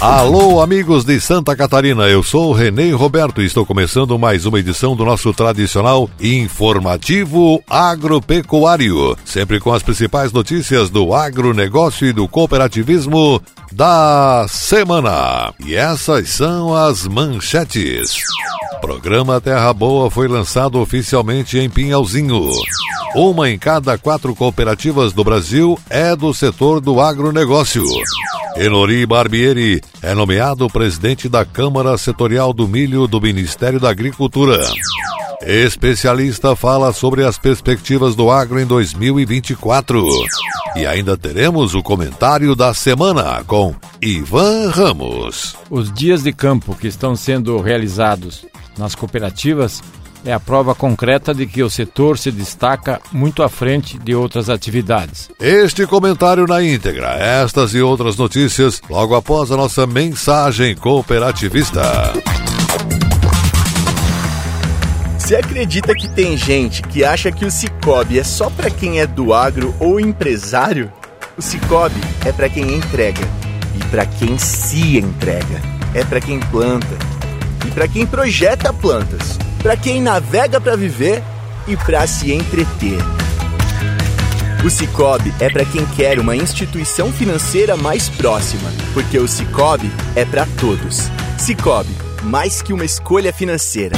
Alô, amigos de Santa Catarina, eu sou Renê Roberto e estou começando mais uma edição do nosso tradicional informativo agropecuário, sempre com as principais notícias do agronegócio e do cooperativismo da semana. E essas são as manchetes. Programa Terra Boa foi lançado oficialmente em Pinhalzinho. Uma em cada quatro cooperativas do Brasil é do setor do agronegócio. Enori Barbieri é nomeado presidente da Câmara Setorial do Milho do Ministério da Agricultura. Especialista fala sobre as perspectivas do agro em 2024. E ainda teremos o comentário da semana com Ivan Ramos. Os dias de campo que estão sendo realizados nas cooperativas é a prova concreta de que o setor se destaca muito à frente de outras atividades. Este comentário na íntegra, estas e outras notícias, logo após a nossa mensagem cooperativista. Você acredita que tem gente que acha que o Cicobi é só para quem é do agro ou empresário? O Cicobi é para quem entrega e para quem se entrega. É para quem planta e para quem projeta plantas para quem navega para viver e para se entreter. O Cicobi é para quem quer uma instituição financeira mais próxima, porque o Cicobi é para todos. Cicobi, mais que uma escolha financeira.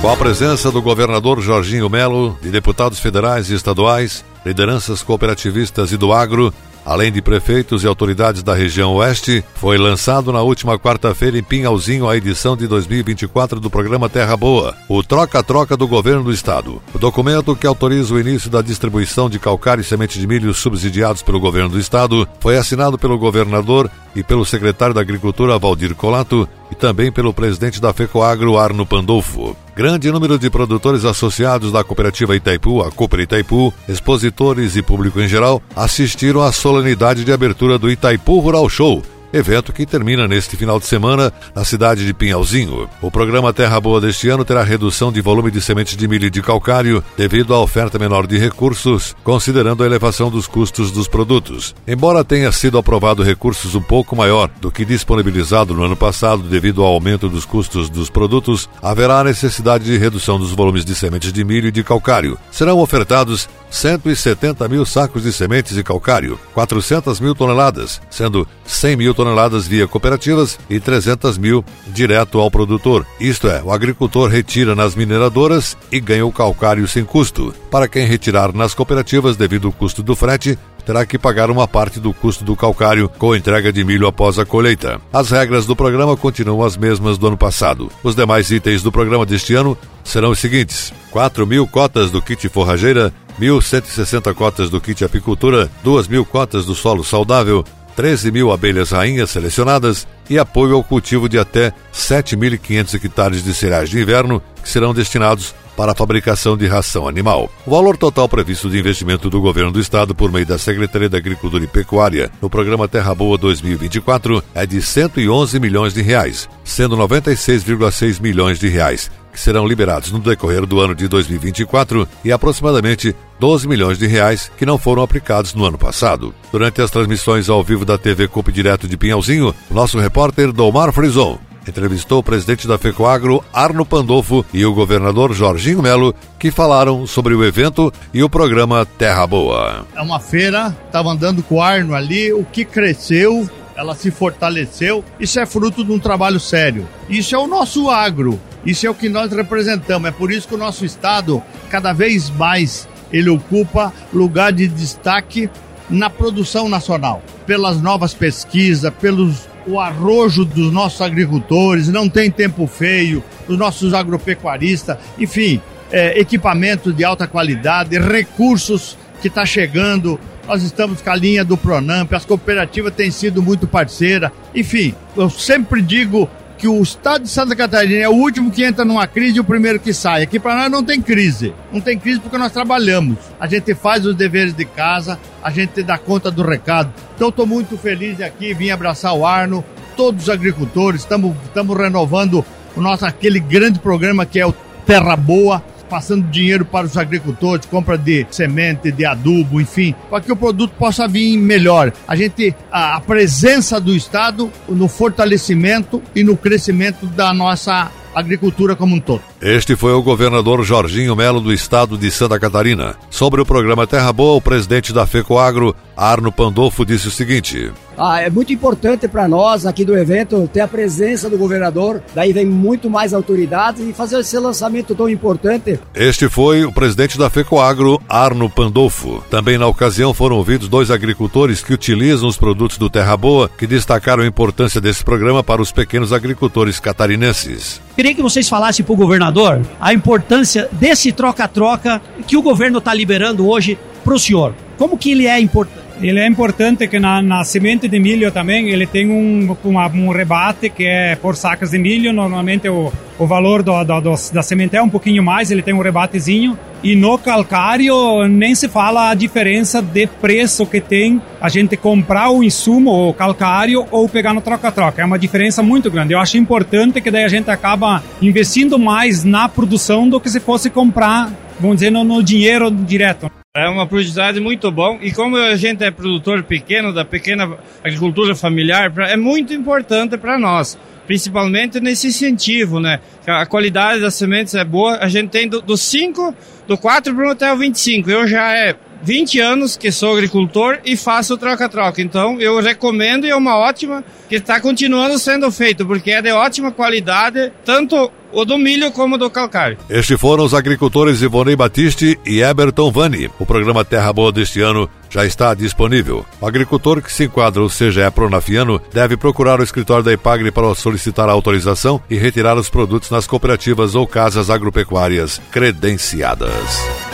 Com a presença do governador Jorginho Melo, de deputados federais e estaduais, lideranças cooperativistas e do agro, além de prefeitos e autoridades da região oeste, foi lançado na última quarta-feira em Pinhalzinho a edição de 2024 do programa Terra Boa, o Troca-Troca do Governo do Estado. O documento que autoriza o início da distribuição de calcário e semente de milho subsidiados pelo Governo do Estado foi assinado pelo governador e pelo secretário da Agricultura, Valdir Colato, e também pelo presidente da FECOAGRO, Arno Pandolfo. Grande número de produtores associados da cooperativa Itaipu, a Cooper Itaipu, expositores e público em geral, assistiram à solenidade de abertura do Itaipu Rural Show, evento que termina neste final de semana na cidade de Pinhalzinho. O programa Terra Boa deste ano terá redução de volume de sementes de milho e de calcário devido à oferta menor de recursos, considerando a elevação dos custos dos produtos. Embora tenha sido aprovado recursos um pouco maior do que disponibilizado no ano passado devido ao aumento dos custos dos produtos, haverá necessidade de redução dos volumes de sementes de milho e de calcário. Serão ofertados 170 mil sacos de sementes e calcário, 400 mil toneladas, sendo 100 mil toneladas via cooperativas e 300 mil direto ao produtor. Isto é, o agricultor retira nas mineradoras e ganha o calcário sem custo. Para quem retirar nas cooperativas devido ao custo do frete, terá que pagar uma parte do custo do calcário com entrega de milho após a colheita. As regras do programa continuam as mesmas do ano passado. Os demais itens do programa deste ano serão os seguintes: 4 mil cotas do kit forrageira, 1.160 cotas do kit apicultura, 2 mil cotas do solo saudável, 13 mil abelhas rainhas selecionadas e apoio ao cultivo de até 7.500 hectares de cereais de inverno que serão destinados para a fabricação de ração animal. O valor total previsto de investimento do governo do estado por meio da Secretaria da Agricultura e Pecuária no programa Terra Boa 2024 é de 111 milhões de reais, sendo 96,6 milhões de reais que serão liberados no decorrer do ano de 2024 e aproximadamente 12 milhões de reais que não foram aplicados no ano passado. Durante as transmissões ao vivo da TV Cup direto de Pinhalzinho, nosso repórter Domar Frison entrevistou o presidente da FECOAGRO, Arno Pandolfo, e o governador Jorginho Melo, que falaram sobre o evento e o programa Terra Boa. É uma feira, estava andando com o Arno ali, o que cresceu, ela se fortaleceu. Isso é fruto de um trabalho sério. Isso é o nosso agro, isso é o que nós representamos. É por isso que o nosso estado, cada vez mais, ele ocupa lugar de destaque na produção nacional, pelas novas pesquisas, pelos o arrojo dos nossos agricultores, não tem tempo feio, dos nossos agropecuaristas, enfim, é, equipamento de alta qualidade, recursos que está chegando. Nós estamos com a linha do Pronamp, as cooperativas têm sido muito parceiras. Enfim, eu sempre digo que o estado de Santa Catarina é o último que entra numa crise e o primeiro que sai. Aqui para nós não tem crise. Não tem crise porque nós trabalhamos. A gente faz os deveres de casa, a gente dá conta do recado. Então estou muito feliz de aqui, vim abraçar o Arno, todos os agricultores, estamos renovando o nosso aquele grande programa que é o Terra Boa passando dinheiro para os agricultores, compra de semente, de adubo, enfim, para que o produto possa vir melhor. A gente, a, a presença do Estado no fortalecimento e no crescimento da nossa agricultura como um todo. Este foi o governador Jorginho Melo do estado de Santa Catarina. Sobre o programa Terra Boa, o presidente da FECOAGRO, Arno Pandolfo, disse o seguinte: ah, é muito importante para nós aqui do evento ter a presença do governador, daí vem muito mais autoridades e fazer esse lançamento tão importante. Este foi o presidente da FECOAGRO, Arno Pandolfo. Também na ocasião foram ouvidos dois agricultores que utilizam os produtos do Terra Boa, que destacaram a importância desse programa para os pequenos agricultores catarinenses. Queria que vocês falassem para o governador a importância desse troca-troca que o governo está liberando hoje para o senhor. Como que ele é importante? Ele é importante que na, na semente de milho também ele tem um, um rebate que é por sacas de milho. Normalmente o, o valor do, do, do, da semente é um pouquinho mais, ele tem um rebatezinho. E no calcário nem se fala a diferença de preço que tem a gente comprar o insumo, o calcário, ou pegar no troca-troca. É uma diferença muito grande. Eu acho importante que daí a gente acaba investindo mais na produção do que se fosse comprar, vamos dizer, no, no dinheiro direto. É uma produtividade muito bom e como a gente é produtor pequeno, da pequena agricultura familiar, é muito importante para nós, principalmente nesse incentivo, né? A qualidade das sementes é boa, a gente tem do 5, do 4 até o 25. Eu já é 20 anos que sou agricultor e faço troca-troca. Então eu recomendo e é uma ótima que está continuando sendo feito, porque é de ótima qualidade, tanto o do milho como do calcário. Estes foram os agricultores Ivonei Batiste e Eberton Vani. O programa Terra Boa deste ano já está disponível. O agricultor que se enquadra, ou seja, é pronafiano, deve procurar o escritório da Ipagre para solicitar a autorização e retirar os produtos nas cooperativas ou casas agropecuárias credenciadas.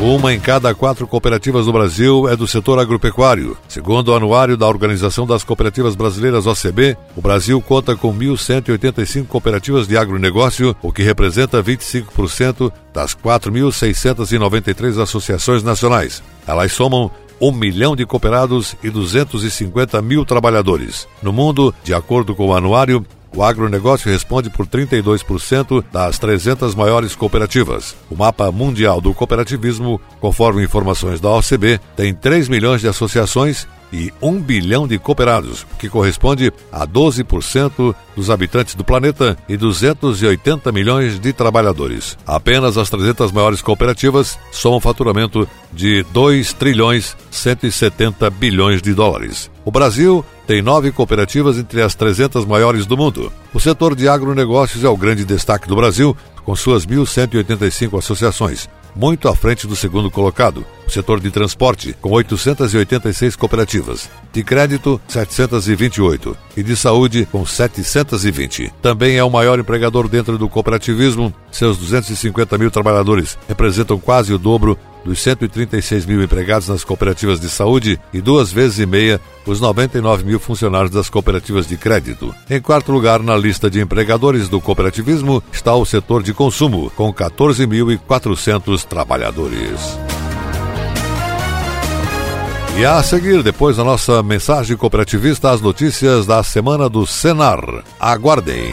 Uma em cada quatro cooperativas do Brasil é do setor agropecuário. Segundo o anuário da Organização das Cooperativas Brasileiras OCB, o Brasil conta com 1.185 cooperativas de agronegócio, o que representa 25% das 4.693 associações nacionais. Elas somam 1 milhão de cooperados e 250 mil trabalhadores. No mundo, de acordo com o anuário, o agronegócio responde por 32% das 300 maiores cooperativas. O mapa mundial do cooperativismo, conforme informações da OCB, tem 3 milhões de associações e 1 bilhão de cooperados, que corresponde a 12% dos habitantes do planeta e 280 milhões de trabalhadores. Apenas as 300 maiores cooperativas somam faturamento de 2 trilhões 170 bilhões de dólares. O Brasil tem nove cooperativas entre as 300 maiores do mundo. O setor de agronegócios é o grande destaque do Brasil, com suas 1.185 associações, muito à frente do segundo colocado, o setor de transporte, com 886 cooperativas, de crédito, 728 e de saúde, com 720. Também é o maior empregador dentro do cooperativismo, seus 250 mil trabalhadores representam quase o dobro dos 136 mil empregados nas cooperativas de saúde e duas vezes e meia os 99 mil funcionários das cooperativas de crédito. Em quarto lugar na lista de empregadores do cooperativismo está o setor de consumo, com 14.400 trabalhadores. E a seguir, depois da nossa mensagem cooperativista, as notícias da semana do Senar. Aguardem.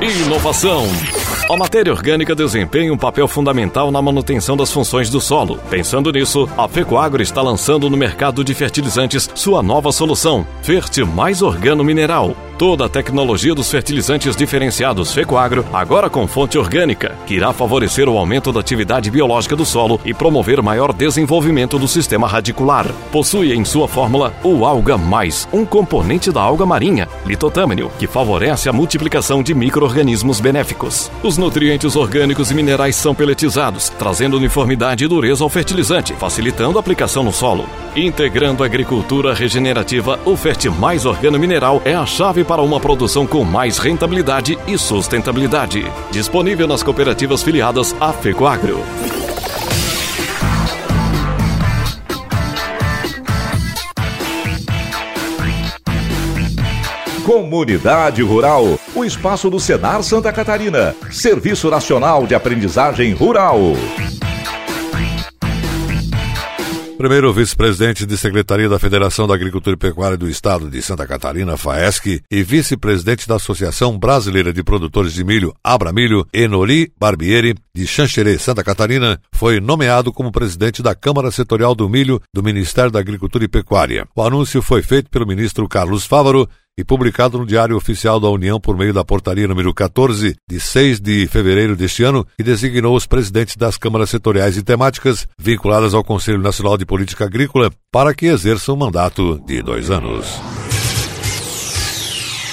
Inovação. A matéria orgânica desempenha um papel fundamental na manutenção das funções do solo. Pensando nisso, a Fecoagro está lançando no mercado de fertilizantes sua nova solução, Ferte Mais Organo Mineral. Toda a tecnologia dos fertilizantes diferenciados Fecoagro, agora com fonte orgânica, que irá favorecer o aumento da atividade biológica do solo e promover maior desenvolvimento do sistema radicular. Possui em sua fórmula o Alga Mais, um componente da alga marinha, litotâmino, que favorece a multiplicação de micro-organismos benéficos. Os nutrientes orgânicos e minerais são peletizados, trazendo uniformidade e dureza ao fertilizante, facilitando a aplicação no solo. Integrando a agricultura regenerativa, o Ferte Mais Organo Mineral é a chave para uma produção com mais rentabilidade e sustentabilidade. Disponível nas cooperativas filiadas à Fecoagro. Comunidade Rural, o espaço do Senar Santa Catarina, Serviço Nacional de Aprendizagem Rural. Primeiro vice-presidente de Secretaria da Federação da Agricultura e Pecuária do Estado de Santa Catarina, FAESC, e vice-presidente da Associação Brasileira de Produtores de Milho, Abramilho, Enori Barbieri, de Xanxerê, Santa Catarina, foi nomeado como presidente da Câmara Setorial do Milho do Ministério da Agricultura e Pecuária. O anúncio foi feito pelo ministro Carlos Fávaro e publicado no Diário Oficial da União por meio da portaria número 14, de 6 de fevereiro deste ano, que designou os presidentes das câmaras setoriais e temáticas vinculadas ao Conselho Nacional de Política Agrícola para que exerçam um mandato de dois anos.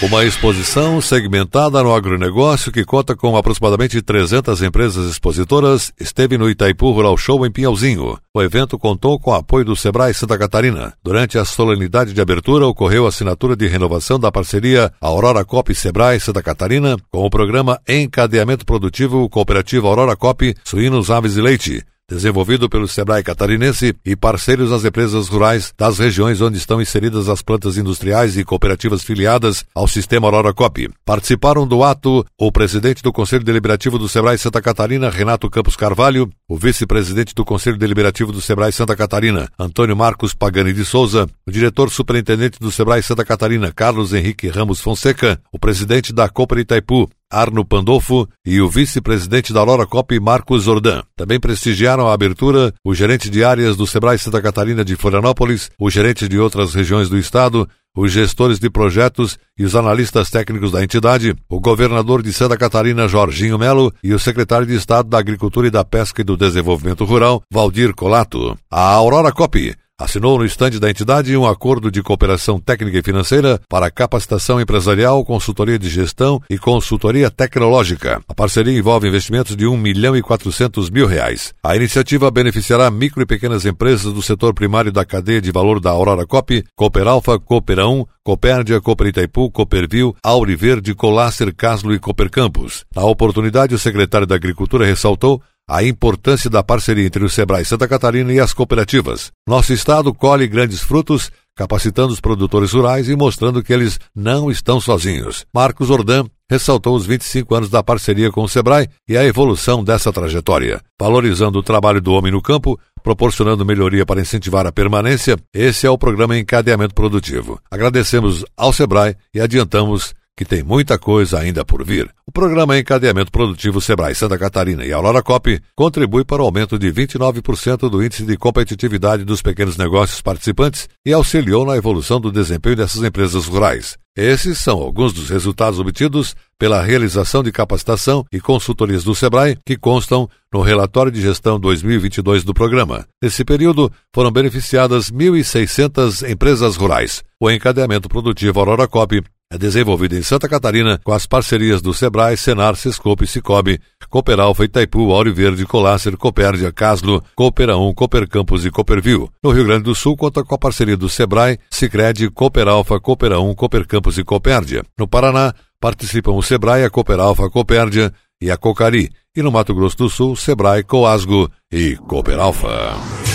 Uma exposição segmentada no agronegócio que conta com aproximadamente 300 empresas expositoras esteve no Itaipu Rural Show em Pinhalzinho. O evento contou com o apoio do Sebrae Santa Catarina. Durante a solenidade de abertura ocorreu a assinatura de renovação da parceria Aurora Cop Sebrae Santa Catarina com o programa Encadeamento Produtivo Cooperativo Aurora Cop Suínos, Aves e Leite desenvolvido pelo Sebrae Catarinense e parceiros das empresas rurais das regiões onde estão inseridas as plantas industriais e cooperativas filiadas ao sistema Aurora Cop. Participaram do ato o presidente do Conselho Deliberativo do Sebrae Santa Catarina, Renato Campos Carvalho, o vice-presidente do Conselho Deliberativo do Sebrae Santa Catarina, Antônio Marcos Pagani de Souza, o diretor superintendente do Sebrae Santa Catarina, Carlos Henrique Ramos Fonseca, o presidente da Copa Itaipu, Arno Pandolfo e o vice-presidente da Aurora Cop, Marcos Zordan. Também prestigiaram a abertura o gerente de áreas do Sebrae Santa Catarina de Florianópolis, o gerente de outras regiões do estado, os gestores de projetos e os analistas técnicos da entidade, o governador de Santa Catarina, Jorginho Melo, e o secretário de Estado da Agricultura e da Pesca e do Desenvolvimento Rural, Valdir Colato. A Aurora Cop assinou no estande da entidade um acordo de cooperação técnica e financeira para capacitação empresarial, consultoria de gestão e consultoria tecnológica. A parceria envolve investimentos de 1 milhão e 400 mil reais. A iniciativa beneficiará micro e pequenas empresas do setor primário da cadeia de valor da Aurora Cop, Cooper Alfa, Cooper 1, Copérdia, Cooper Itaipu, Cooperville, Auriverde, Colácer, Caslo e Cooper Campos. Na oportunidade, o secretário da Agricultura ressaltou a importância da parceria entre o Sebrae Santa Catarina e as cooperativas. Nosso estado colhe grandes frutos, capacitando os produtores rurais e mostrando que eles não estão sozinhos. Marcos Ordan ressaltou os 25 anos da parceria com o Sebrae e a evolução dessa trajetória. Valorizando o trabalho do homem no campo, proporcionando melhoria para incentivar a permanência, esse é o programa Encadeamento Produtivo. Agradecemos ao Sebrae e adiantamos que tem muita coisa ainda por vir. O programa Encadeamento Produtivo Sebrae Santa Catarina e Aurora Cop contribui para o aumento de 29% do índice de competitividade dos pequenos negócios participantes e auxiliou na evolução do desempenho dessas empresas rurais. Esses são alguns dos resultados obtidos pela realização de capacitação e consultorias do Sebrae que constam no relatório de gestão 2022 do programa. Nesse período, foram beneficiadas 1.600 empresas rurais. O encadeamento produtivo Aurora Cop é desenvolvida em Santa Catarina com as parcerias do Sebrae, Senar, Sescope, Cicobi, Cooperalfa, Itaipu, Auro Verde, Colácer, Copérdia, Caslo, Coopera 1, Cooper Campos e Cooperville. No Rio Grande do Sul, conta com a parceria do Sebrae, Sicredi, Cooperalfa, Coopera 1, Cooper Campos e Copérdia. No Paraná, participam o Sebrae, a Cooperalfa, Copérdia e a Cocari. E no Mato Grosso do Sul, Sebrae, Coasgo e Cooperalfa.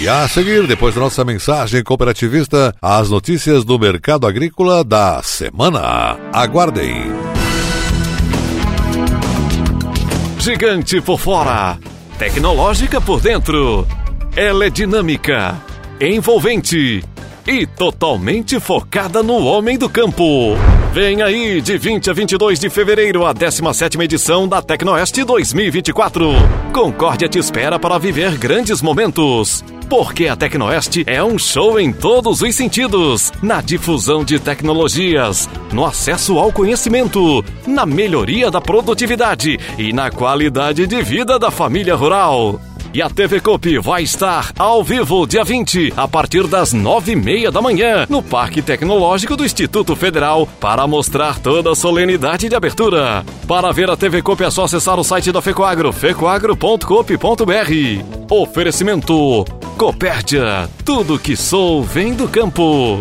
E a seguir, depois da nossa mensagem cooperativista, as notícias do mercado agrícola da semana. Aguardem. Gigante por fora, tecnológica por dentro. Ela é dinâmica, envolvente e totalmente focada no homem do campo. Vem aí, de 20 a 22 de fevereiro, a 17ª edição da Tecnoeste 2024. Concórdia te espera para viver grandes momentos. Porque a Tecnoeste é um show em todos os sentidos: na difusão de tecnologias, no acesso ao conhecimento, na melhoria da produtividade e na qualidade de vida da família rural. E a TV Cop vai estar ao vivo dia 20, a partir das nove e meia da manhã, no Parque Tecnológico do Instituto Federal, para mostrar toda a solenidade de abertura. Para ver a TV Cop é só acessar o site da Fecoagro, fecoagro.coop.br. Oferecimento Copérdia, tudo que sou vem do campo.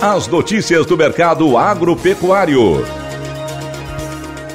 As notícias do mercado agropecuário.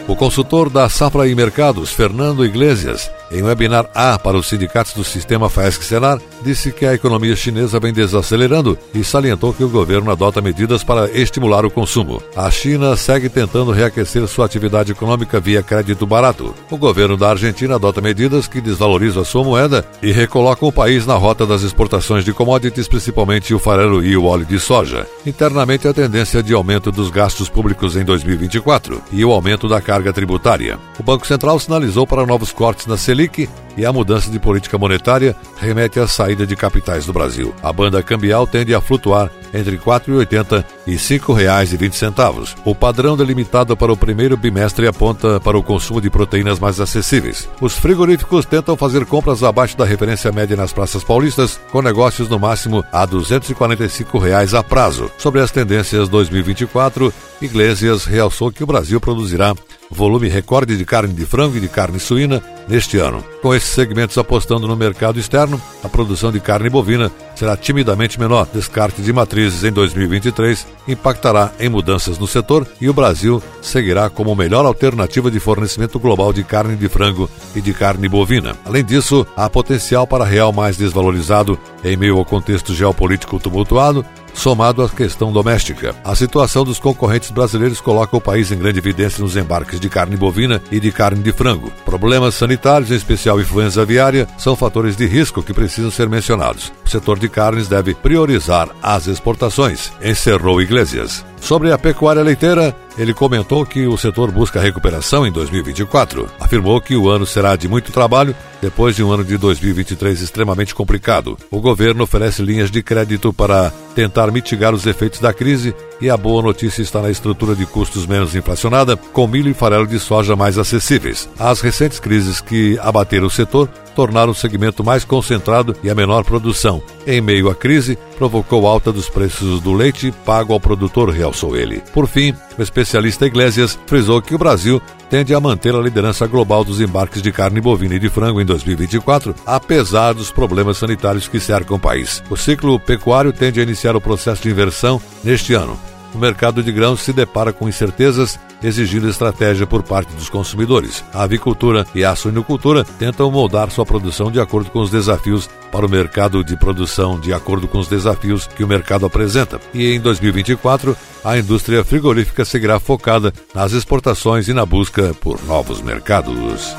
O consultor da Safra e Mercados, Fernando Iglesias, em webinar A para os sindicatos do sistema FAESC-Senar, disse que a economia chinesa vem desacelerando e salientou que o governo adota medidas para estimular o consumo. A China segue tentando reaquecer sua atividade econômica via crédito barato. O governo da Argentina adota medidas que desvalorizam sua moeda e recolocam o país na rota das exportações de commodities, principalmente o farelo e o óleo de soja. Internamente, a tendência de aumento dos gastos públicos em 2024 e o aumento da carga tributária. O Banco Central sinalizou para novos cortes na Selic Selic e a mudança de política monetária remete à saída de capitais do Brasil. A banda cambial tende a flutuar entre R$ 4,80 e R$ 5,20. O padrão delimitado para o primeiro bimestre aponta para o consumo de proteínas mais acessíveis. Os frigoríficos tentam fazer compras abaixo da referência média nas praças paulistas, com negócios no máximo a 245 reais a prazo. Sobre as tendências 2024, Iglesias realçou que o Brasil produzirá volume recorde de carne de frango e de carne suína neste ano. Com esses segmentos apostando no mercado externo, a produção de carne bovina será timidamente menor. Descarte de matrizes em 2023 impactará em mudanças no setor e o Brasil seguirá como melhor alternativa de fornecimento global de carne de frango e de carne bovina. Além disso, há potencial para real mais desvalorizado em meio ao contexto geopolítico tumultuado somado à questão doméstica. A situação dos concorrentes brasileiros coloca o país em grande evidência nos embarques de carne bovina e de carne de frango. Problemas sanitários, em especial influenza aviária, são fatores de risco que precisam ser mencionados. O setor de carnes deve priorizar as exportações, encerrou Iglesias. Sobre a pecuária leiteira, ele comentou que o setor busca recuperação em 2024. Afirmou que o ano será de muito trabalho depois de um ano de 2023 extremamente complicado. O governo oferece linhas de crédito para tentar mitigar os efeitos da crise e a boa notícia está na estrutura de custos menos inflacionada, com milho e farelo de soja mais acessíveis. As recentes crises que abateram o setor tornaram o segmento mais concentrado e a menor produção. Em meio à crise, provocou alta dos preços do leite pago ao produtor, realçou ele. Por fim, o especialista Iglesias frisou que o Brasil tende a manter a liderança global dos embarques de carne bovina e de frango em 2024, apesar dos problemas sanitários que cercam o país. O ciclo pecuário tende a iniciar o processo de inversão neste ano o mercado de grãos se depara com incertezas, exigindo estratégia por parte dos consumidores. A avicultura e a suinocultura tentam moldar sua produção de acordo com os desafios para o mercado de produção, de acordo com os desafios que o mercado apresenta. E em 2024, a indústria frigorífica seguirá focada nas exportações e na busca por novos mercados.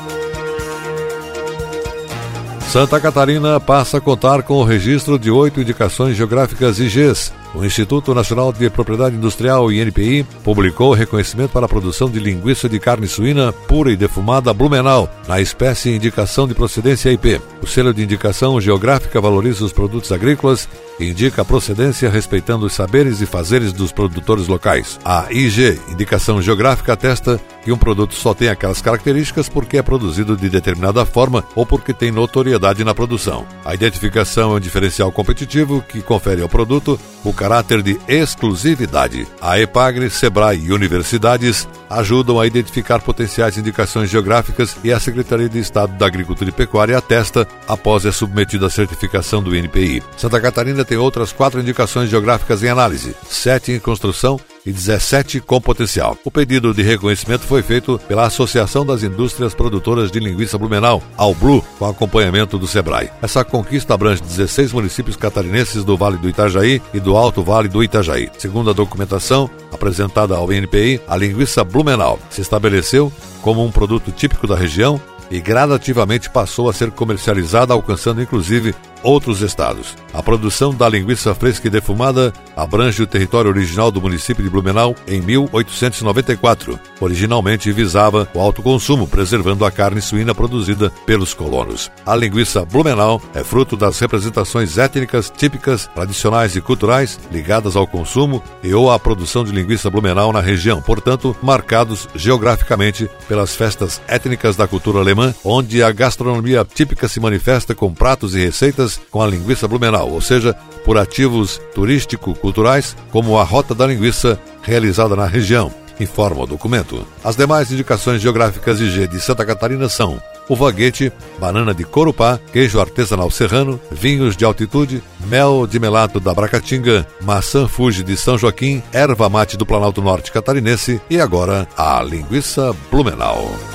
Santa Catarina passa a contar com o registro de oito indicações geográficas IGs O Instituto Nacional de Propriedade Industrial, INPI, publicou o reconhecimento para a produção de linguiça de carne suína pura e defumada Blumenau, na espécie indicação de procedência IP. O selo de indicação geográfica valoriza os produtos agrícolas e indica a procedência respeitando os saberes e fazeres dos produtores locais. A IG, indicação geográfica, atesta que um produto só tem aquelas características porque é produzido de determinada forma ou porque tem notoriedade na produção. A identificação é um diferencial competitivo que confere ao produto o caráter de exclusividade. A EPAGRE, SEBRAE e universidades ajudam a identificar potenciais indicações geográficas e a Secretaria de Estado da Agricultura e Pecuária atesta após é submetido à certificação do INPI. Santa Catarina tem outras quatro indicações geográficas em análise, sete em construção e 17 com potencial. O pedido de reconhecimento foi feito pela Associação das Indústrias Produtoras de Linguiça Blumenau, Alblu, com acompanhamento do Sebrae. Essa conquista abrange 16 municípios catarinenses do Vale do Itajaí e do Alto Vale do Itajaí. Segundo a documentação apresentada ao INPI, a linguiça Blumenau se estabeleceu como um produto típico da região e gradativamente passou a ser comercializada, alcançando inclusive outros estados. A produção da linguiça fresca e defumada abrange o território original do município de Blumenau em 1894. Originalmente visava o alto consumo, preservando a carne suína produzida pelos colonos. A linguiça Blumenau é fruto das representações étnicas típicas, tradicionais e culturais ligadas ao consumo e ou à produção de linguiça Blumenau na região, portanto, marcados geograficamente pelas festas étnicas da cultura alemã, onde a gastronomia típica se manifesta com pratos e receitas com a linguiça Blumenau, ou seja, por ativos turístico-culturais como a Rota da Linguiça realizada na região, informa o documento. As demais indicações geográficas IG de Santa Catarina são o vaguete, banana de corupá, queijo artesanal serrano, vinhos de altitude, mel de melato da Bracatinga, maçã Fuji de São Joaquim, erva mate do Planalto Norte catarinense e agora a linguiça Blumenau.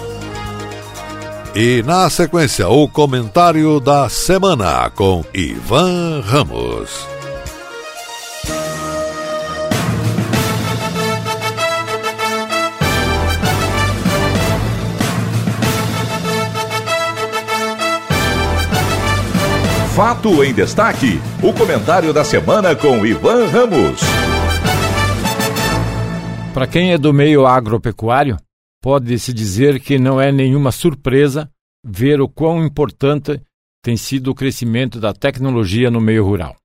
E na sequência, o comentário da semana com Ivan Ramos. Fato em destaque: o comentário da semana com Ivan Ramos. Para quem é do meio agropecuário, pode-se dizer que não é nenhuma surpresa ver o quão importante tem sido o crescimento da tecnologia no meio rural.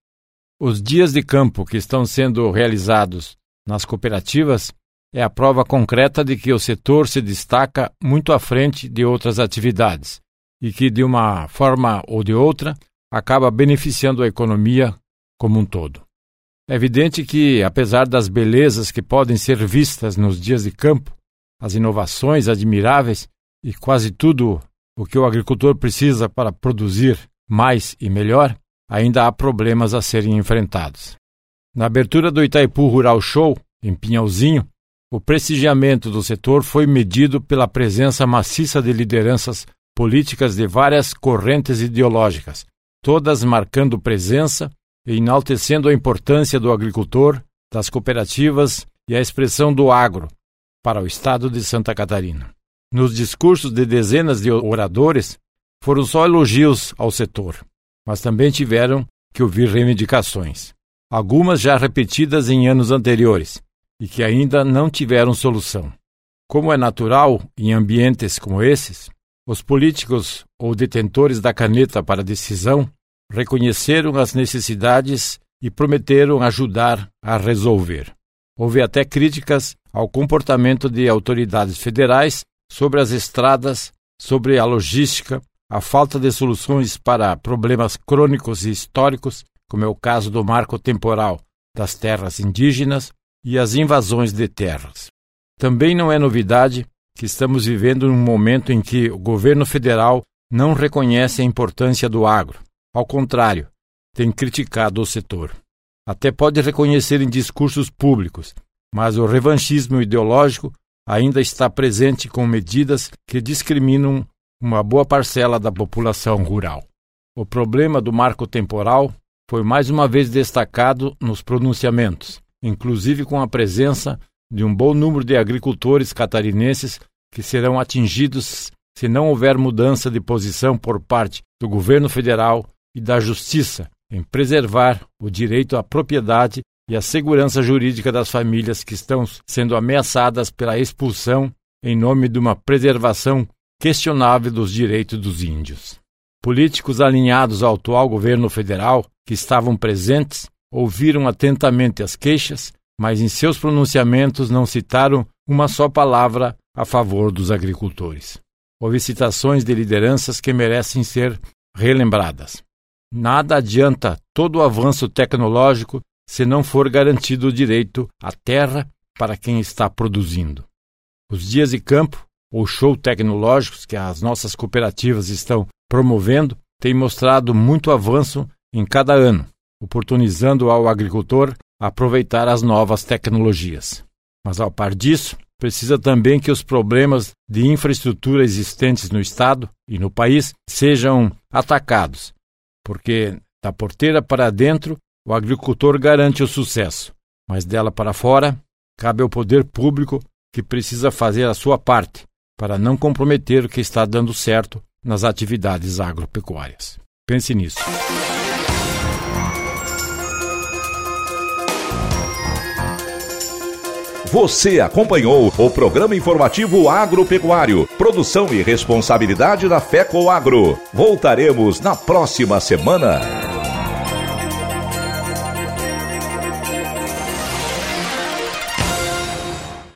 Os dias de campo que estão sendo realizados nas cooperativas é a prova concreta de que o setor se destaca muito à frente de outras atividades e que, de uma forma ou de outra, acaba beneficiando a economia como um todo. É evidente que, apesar das belezas que podem ser vistas nos dias de campo, as inovações admiráveis e quase tudo o que o agricultor precisa para produzir mais e melhor, ainda há problemas a serem enfrentados. Na abertura do Itaipu Rural Show, em Pinhalzinho, o prestigiamento do setor foi medido pela presença maciça de lideranças políticas de várias correntes ideológicas, todas marcando presença e enaltecendo a importância do agricultor, das cooperativas e a expressão do agro, para o estado de Santa Catarina. Nos discursos de dezenas de oradores, foram só elogios ao setor, mas também tiveram que ouvir reivindicações, algumas já repetidas em anos anteriores e que ainda não tiveram solução. Como é natural em ambientes como esses, os políticos ou detentores da caneta para decisão reconheceram as necessidades e prometeram ajudar a resolver. Houve até críticas ao comportamento de autoridades federais sobre as estradas, sobre a logística, a falta de soluções para problemas crônicos e históricos, como é o caso do marco temporal das terras indígenas e as invasões de terras. Também não é novidade que estamos vivendo um momento em que o governo federal não reconhece a importância do agro. Ao contrário, tem criticado o setor. Até pode reconhecer em discursos públicos, mas o revanchismo ideológico ainda está presente com medidas que discriminam uma boa parcela da população rural. O problema do marco temporal foi mais uma vez destacado nos pronunciamentos, inclusive com a presença de um bom número de agricultores catarinenses que serão atingidos se não houver mudança de posição por parte do governo federal e da justiça em preservar o direito à propriedade e a segurança jurídica das famílias que estão sendo ameaçadas pela expulsão em nome de uma preservação questionável dos direitos dos índios. Políticos alinhados ao atual governo federal, que estavam presentes, ouviram atentamente as queixas, mas em seus pronunciamentos não citaram uma só palavra a favor dos agricultores. Houve citações de lideranças que merecem ser relembradas. Nada adianta todo o avanço tecnológico se não for garantido o direito à terra para quem está produzindo. Os dias de campo, ou show tecnológicos que as nossas cooperativas estão promovendo, têm mostrado muito avanço em cada ano, oportunizando ao agricultor aproveitar as novas tecnologias. Mas, ao par disso, precisa também que os problemas de infraestrutura existentes no Estado e no país sejam atacados, porque da porteira para dentro o agricultor garante o sucesso, mas dela para fora cabe ao poder público que precisa fazer a sua parte para não comprometer o que está dando certo nas atividades agropecuárias. Pense nisso. Você acompanhou o programa informativo agropecuário, produção e responsabilidade da FECO Agro. Voltaremos na próxima semana.